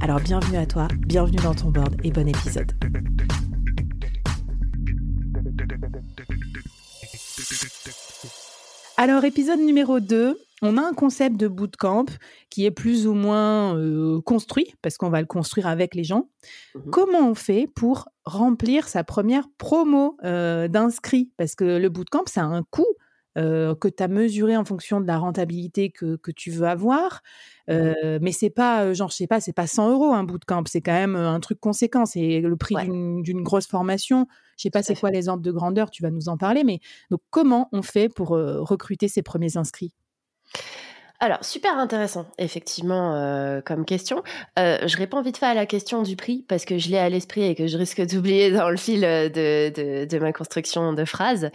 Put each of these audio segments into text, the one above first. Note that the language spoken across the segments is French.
Alors bienvenue à toi, bienvenue dans ton board et bon épisode. Alors épisode numéro 2, on a un concept de bootcamp qui est plus ou moins euh, construit, parce qu'on va le construire avec les gens. Mmh Comment on fait pour remplir sa première promo euh, d'inscrits? Parce que le bootcamp, ça a un coût. Euh, que tu as mesuré en fonction de la rentabilité que, tu veux avoir. Euh, mais c'est pas, genre, je sais pas, c'est pas 100 euros un bootcamp, c'est quand même un truc conséquent. C'est le prix d'une grosse formation. Je sais pas c'est quoi les ordres de grandeur, tu vas nous en parler. Mais donc, comment on fait pour recruter ses premiers inscrits? Alors, super intéressant, effectivement, euh, comme question. Euh, je réponds vite fait à la question du prix parce que je l'ai à l'esprit et que je risque d'oublier dans le fil de, de, ma construction de phrase.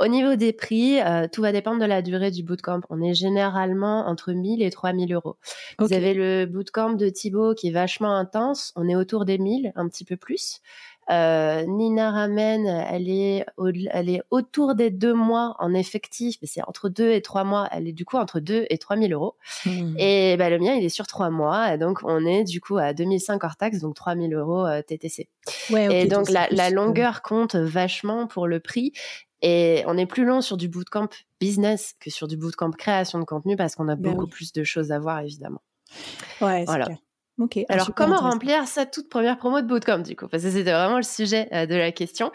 Au niveau des prix, euh, tout va dépendre de la durée du bootcamp. On est généralement entre 1000 et 3000 euros. Vous avez le bootcamp de Thibaut qui est vachement intense. On est autour des 1000, un petit peu plus. Euh, Nina Ramen, elle est, elle est autour des deux mois en effectif, mais c'est entre deux et trois mois. Elle est du coup entre deux et trois mille euros. Mmh. Et bah, le mien, il est sur trois mois. Et donc, on est du coup à 2005 hors taxe, donc 3000 euros euh, TTC. et donc, la, la longueur compte vachement pour le prix. Et on est plus long sur du bootcamp business que sur du bootcamp création de contenu parce qu'on a ben beaucoup plus de choses à voir, évidemment. Ouais, voilà. Alors, comment remplir sa toute première promo de bootcamp, du coup? Parce que c'était vraiment le sujet euh, de la question.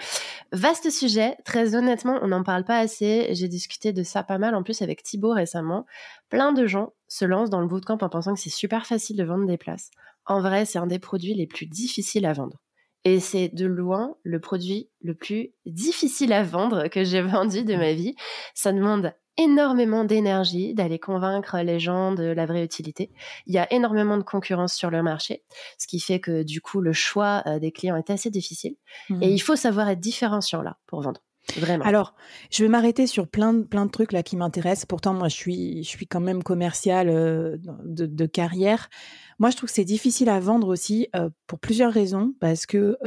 Vaste sujet. Très honnêtement, on n'en parle pas assez. J'ai discuté de ça pas mal, en plus, avec Thibaut récemment. Plein de gens se lancent dans le bootcamp en pensant que c'est super facile de vendre des places. En vrai, c'est un des produits les plus difficiles à vendre. Et c'est de loin le produit le plus difficile à vendre que j'ai vendu de ma vie. Ça demande énormément d'énergie d'aller convaincre les gens de la vraie utilité. Il y a énormément de concurrence sur le marché, ce qui fait que du coup le choix euh, des clients est assez difficile. Et mmh. il faut savoir être différenciant là pour vendre. Vraiment. Alors, je vais m'arrêter sur plein de, plein de trucs là qui m'intéressent. Pourtant, moi, je suis, je suis quand même commercial euh, de, carrière. Moi, je trouve que c'est difficile à vendre aussi euh, pour plusieurs raisons. Parce que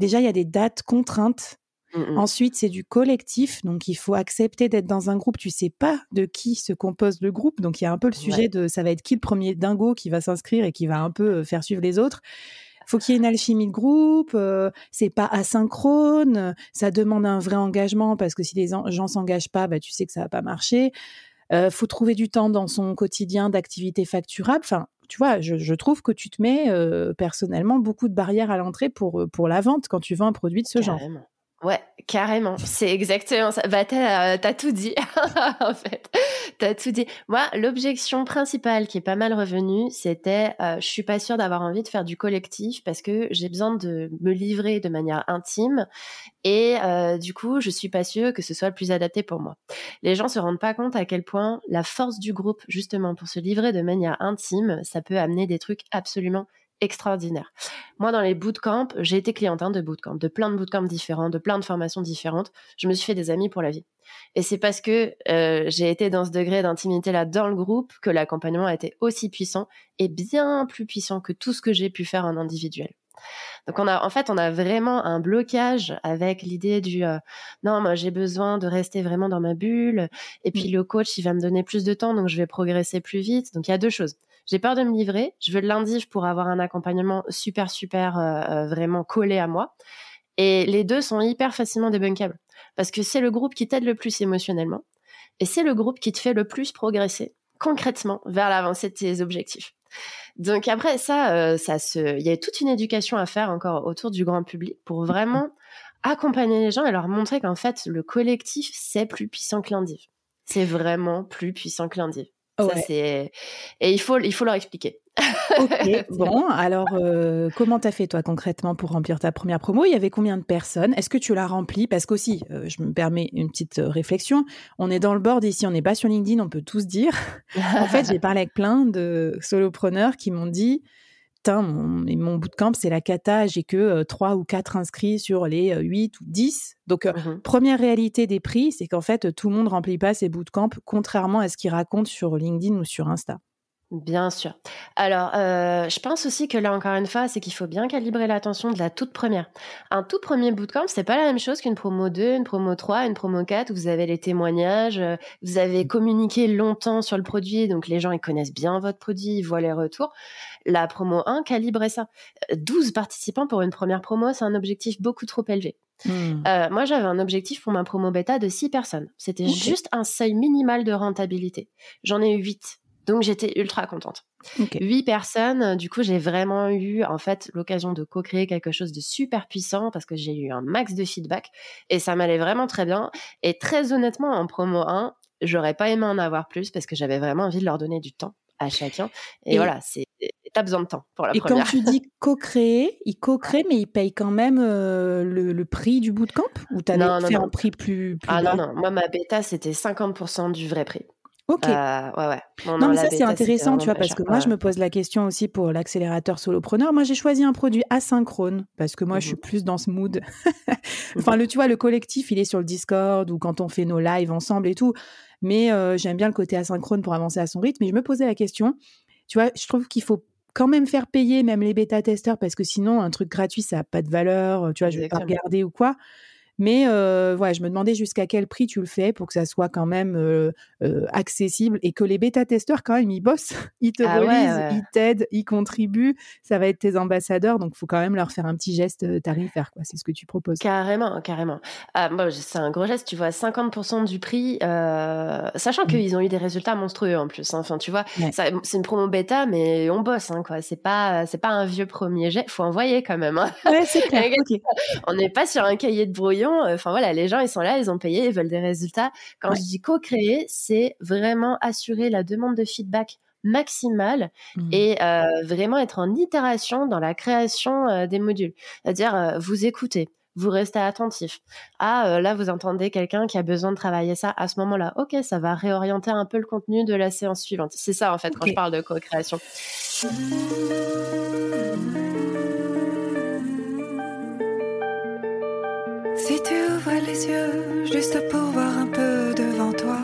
déjà, il y a des dates contraintes Mmh, mmh. Ensuite, c'est du collectif, donc il faut accepter d'être dans un groupe. Tu sais pas de qui se compose le groupe, donc il y a un peu le sujet de ça va être qui le premier dingo qui va s'inscrire et qui va un peu faire suivre les autres. Faut qu'il y ait une alchimie de groupe. c'est pas asynchrone. Ça demande un vrai engagement parce que si les gens s'engagent pas, bah tu sais que ça va pas marcher. Euh, faut trouver du temps dans son quotidien d'activité facturable. Enfin, tu vois, je, trouve que tu te mets personnellement beaucoup de barrières à l'entrée pour, pour la vente quand tu vends un produit de ce genre. Ouais, carrément. C'est exactement ça. Bah, t'as, as tout dit, en fait. T'as tout dit. Moi, l'objection principale qui est pas mal revenue, c'était, euh, je suis pas sûre d'avoir envie de faire du collectif parce que j'ai besoin de me livrer de manière intime et euh, du coup, je suis pas sûre que ce soit le plus adapté pour moi. Les gens se rendent pas compte à quel point la force du groupe, justement, pour se livrer de manière intime, ça peut amener des trucs absolument extraordinaire. Moi, dans les bootcamps, j'ai été cliente hein, de bootcamp, de plein de bootcamps différents, de plein de formations différentes. Je me suis fait des amis pour la vie. Et c'est parce que euh, j'ai été dans ce degré d'intimité là dans le groupe que l'accompagnement a été aussi puissant et bien plus puissant que tout ce que j'ai pu faire en individuel. Donc on a en fait on a vraiment un blocage avec l'idée du euh, non moi j'ai besoin de rester vraiment dans ma bulle et puis mmh. le coach il va me donner plus de temps donc je vais progresser plus vite. Donc il y a deux choses. J'ai peur de me livrer. Je veux lundi pour avoir un accompagnement super, super, euh, euh, vraiment collé à moi. Et les deux sont hyper facilement débunkables. Parce que c'est le groupe qui t'aide le plus émotionnellement. Et c'est le groupe qui te fait le plus progresser concrètement vers l'avancée de tes objectifs. Donc après ça, euh, ça se, il y a toute une éducation à faire encore autour du grand public pour vraiment accompagner les gens et leur montrer qu'en fait le collectif c'est plus puissant que l'individu. C'est vraiment plus puissant que l'individu. C'est et il faut il faut leur expliquer. Ok, bon, alors euh, comment t'as fait toi concrètement pour remplir ta première promo? Il y avait combien de personnes? Est-ce que tu l'as remplie? Parce qu'aussi, euh, je me permets une petite euh, réflexion, on est dans le board ici, on n'est pas sur LinkedIn, on peut tous dire. en fait, j'ai parlé avec plein de solopreneurs qui m'ont dit, Putain, mon, mon bootcamp, c'est la cata, j'ai que 3 ou 4 inscrits sur les 8 ou 10. Donc, mmh première réalité des prix, c'est qu'en fait, tout le monde remplit pas ses bootcamps, contrairement à ce qu'ils racontent sur LinkedIn ou sur Insta. Bien sûr. Alors, euh, je pense aussi que là, encore une fois, c'est qu'il faut bien calibrer l'attention de la toute première. Un tout premier bootcamp, c'est pas la même chose qu'une promo 2, une promo 3, une promo 4, où vous avez les témoignages, euh, vous avez communiqué longtemps sur le produit, donc les gens, ils connaissent bien votre produit, ils voient les retours. La promo 1, calibrez ça. 12 euh, participants pour une première promo, c'est un objectif beaucoup trop élevé. Hmm. moi, j'avais un objectif pour ma promo bêta de 6 personnes. C'était juste un seuil minimal de rentabilité. J'en ai eu 8. Donc j'étais ultra contente. Huit personnes, du coup j'ai vraiment eu en fait l'occasion de co-créer quelque chose de super puissant parce que j'ai eu un max de feedback et ça m'allait vraiment très bien. Et très honnêtement, en promo 1, j'aurais pas aimé en avoir plus parce que j'avais vraiment envie de leur donner du temps à chacun. Et, voilà, c'est t'as besoin de temps pour la première. Et quand tu dis co-créer, ils co-créent, mais ils payent quand même euh, le, prix du bootcamp Ou tu as fait un prix plus, plus Ah non, non, moi ma bêta c'était 50% du vrai prix. Ok. Euh, ouais, ouais. Non, mais ça, c'est intéressant, tu vois, parce que moi, je me pose la question aussi pour l'accélérateur solopreneur. Moi, j'ai choisi un produit asynchrone parce que moi, je suis mmh plus dans ce mood. enfin, le, tu vois, le collectif, il est sur le Discord ou quand on fait nos lives ensemble et tout. Mais euh, j'aime bien le côté asynchrone pour avancer à son rythme. Et je me posais la question, tu vois, je trouve qu'il faut quand même faire payer même les bêta-testeurs parce que sinon, un truc gratuit, ça n'a pas de valeur. Tu vois, je vais pas regarder ou quoi. Mais euh, je me demandais jusqu'à quel prix tu le fais pour que ça soit quand même euh, euh, accessible et que les bêta-testeurs, quand même, ils bossent, ils te ah relisent, ils t'aident, ils contribuent. Ça va être tes ambassadeurs, donc il faut quand même leur faire un petit geste tarifaire. quoi. C'est ce que tu proposes. Carrément, carrément. Ah, c'est un gros geste, tu vois, 50% du prix, sachant mmh. qu'ils ont eu des résultats monstrueux en plus. Hein. Enfin, tu vois, c'est une promo bêta, mais on bosse. Hein, quoi. C'est pas, c'est pas un vieux premier jet. faut envoyer quand même. Hein. Ouais, c'est clair. On n'est pas sur un cahier de brouillon euh, enfin voilà, les gens, ils sont là, ils ont payé, ils veulent des résultats. Quand je dis co-créer, c'est vraiment assurer la demande de feedback maximale mmh. et euh, vraiment être en itération dans la création euh, des modules. C'est-à-dire, vous écoutez, vous restez attentif. Ah, là, vous entendez quelqu'un qui a besoin de travailler ça à ce moment-là. Ok, ça va réorienter un peu le contenu de la séance suivante. C'est ça, en fait, quand je parle de co-création. Si tu ouvres les yeux juste pour voir un peu devant toi,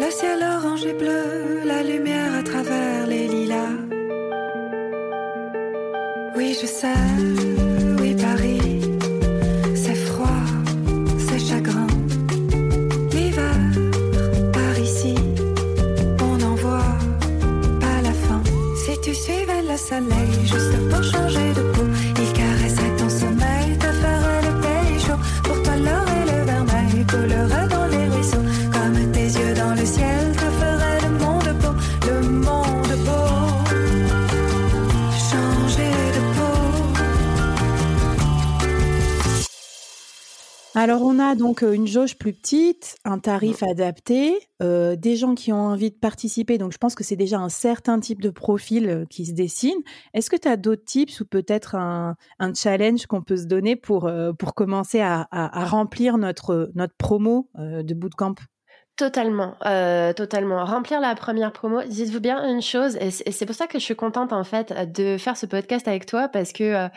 le ciel orange et bleu, la lumière à travers les lilas. Oui, je sais, Alors on a donc euh, une jauge plus petite, un tarif adapté, euh, des gens qui ont envie de participer. Donc je pense que c'est déjà un certain type de profil euh, qui se dessine. Est-ce que tu as d'autres tips ou peut-être un, un challenge qu'on peut se donner pour, pour commencer à, à, remplir notre, notre promo de bootcamp? Totalement, totalement. Remplir la première promo. Dites-vous bien une chose, et c'est pour ça que je suis contente en fait de faire ce podcast avec toi parce que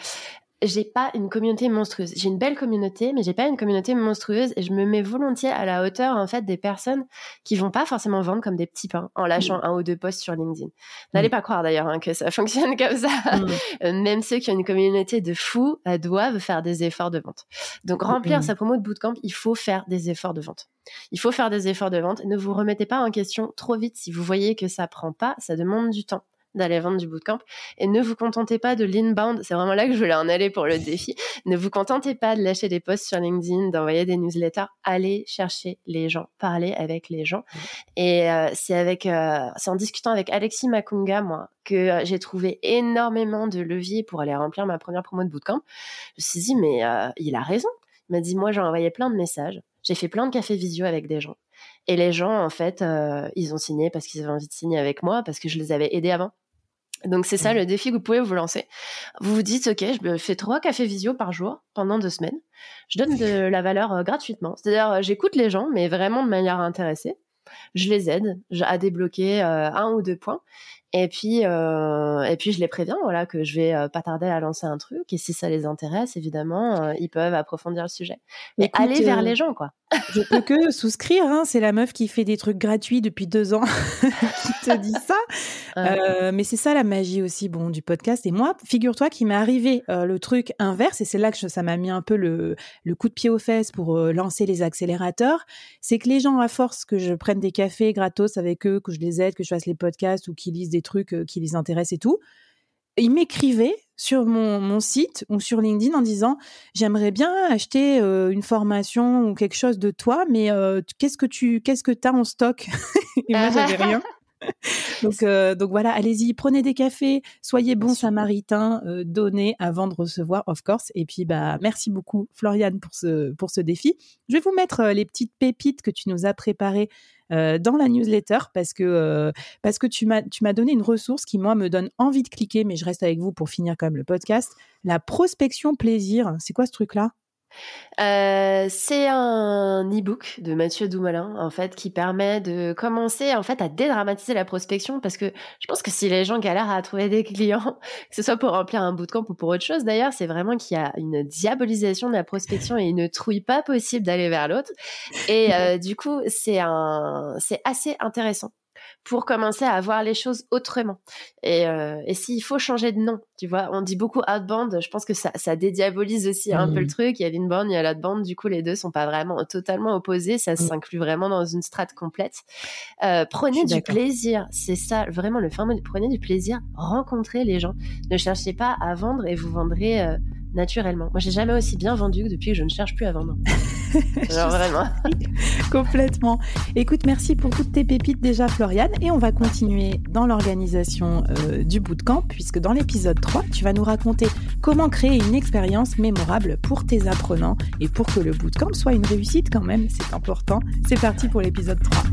j'ai pas une communauté monstrueuse. J'ai une belle communauté, mais j'ai pas une communauté monstrueuse et je me mets volontiers à la hauteur en fait des personnes qui vont pas forcément vendre comme des petits pains en lâchant un ou deux posts sur LinkedIn. N'allez pas croire d'ailleurs hein, que ça fonctionne comme ça. Euh, même ceux qui ont une communauté de fous euh, doivent faire des efforts de vente. Donc remplir sa promo de bootcamp, il faut faire des efforts de vente. Il faut faire des efforts de vente. Ne vous remettez pas en question trop vite si vous voyez que ça prend pas, ça demande du temps d'aller vendre du bootcamp. Et ne vous contentez pas de l'inbound. C'est vraiment là que je voulais en aller pour le défi. Ne vous contentez pas de lâcher des posts sur LinkedIn, d'envoyer des newsletters. Allez chercher les gens, parler avec les gens. Et euh, c'est avec, euh, c'est en discutant avec Alexis Makunga, moi, que euh, j'ai trouvé énormément de leviers pour aller remplir ma première promo de bootcamp. Je me suis dit, mais il a raison. Il m'a dit, moi, j'ai envoyé plein de messages. J'ai fait plein de cafés visio avec des gens. Et les gens, en fait, ils ont signé parce qu'ils avaient envie de signer avec moi, parce que je les avais aidés avant. Donc c'est ça mmh. le défi que vous pouvez vous lancer. Vous vous dites, ok, je fais trois cafés visio par jour pendant deux semaines. Je donne de la valeur gratuitement. C'est-à-dire, j'écoute les gens, mais vraiment de manière intéressée. Je les aide à débloquer un ou deux points. Et puis, euh, et puis je les préviens, voilà, que je vais euh, pas tarder à lancer un truc. Et si ça les intéresse, évidemment, euh, ils peuvent approfondir le sujet. Mais aller vers les gens, quoi. je peux que souscrire. Hein, c'est la meuf qui fait des trucs gratuits depuis deux ans qui te dit ça. mais c'est ça la magie aussi, bon, du podcast. Et moi, figure-toi qu'il m'est arrivé le truc inverse. Et c'est là que ça m'a mis un peu le, le, coup de pied aux fesses pour lancer les accélérateurs. C'est que les gens, à force que je prenne des cafés gratos avec eux, que je les aide, que je fasse les podcasts ou qu'ils lisent des trucs euh, qui les intéressent et tout. ils m'écrivaient sur mon, site ou sur LinkedIn en disant j'aimerais bien acheter euh, une formation ou quelque chose de toi, mais euh, qu'est-ce que tu qu'est-ce que as en stock? Et moi j'avais rien. donc, donc voilà, allez-y, prenez des cafés, soyez bons samaritains, donnez à vendre, recevoir, of course. Et puis, bah, merci beaucoup, Floriane, pour ce, pour ce défi. Je vais vous mettre les petites pépites que tu nous as préparées dans la newsletter parce que, euh, parce que tu m'as donné une ressource qui, moi, me donne envie de cliquer, mais je reste avec vous pour finir quand même le podcast. La prospection plaisir, c'est quoi ce truc-là? Euh, c'est un e-book de Mathieu Doumelin, en fait, qui permet de commencer, en fait, à dédramatiser la prospection parce que je pense que si les gens galèrent à trouver des clients, que ce soit pour remplir un bootcamp ou pour autre chose, d'ailleurs, c'est vraiment qu'il y a une diabolisation de la prospection et une trouille pas possible d'aller vers l'autre. Et euh, du coup, c'est un, c'est assez intéressant pour commencer à voir les choses autrement. Et, euh, et s'il faut changer de nom, tu vois, on dit beaucoup outbound, je pense que ça, ça dédiabolise aussi un peu le mmh. truc. Il y a l'inbound, il y a l'outbound, du coup, les deux sont pas vraiment totalement opposés, ça mmh. s'inclut vraiment dans une strate complète. Euh, prenez du plaisir, c'est ça, vraiment le fameux, prenez du plaisir, rencontrez les gens. Ne cherchez pas à vendre et vous vendrez. Euh, naturellement. Moi, j'ai jamais aussi bien vendu que depuis que je ne cherche plus à vendre. Genre vraiment. Complètement. Écoute, merci pour toutes tes pépites déjà, Floriane. Et on va continuer dans l'organisation euh, du bootcamp, puisque dans l'épisode 3, tu vas nous raconter comment créer une expérience mémorable pour tes apprenants et pour que le bootcamp soit une réussite quand même. C'est important. C'est parti pour l'épisode 3.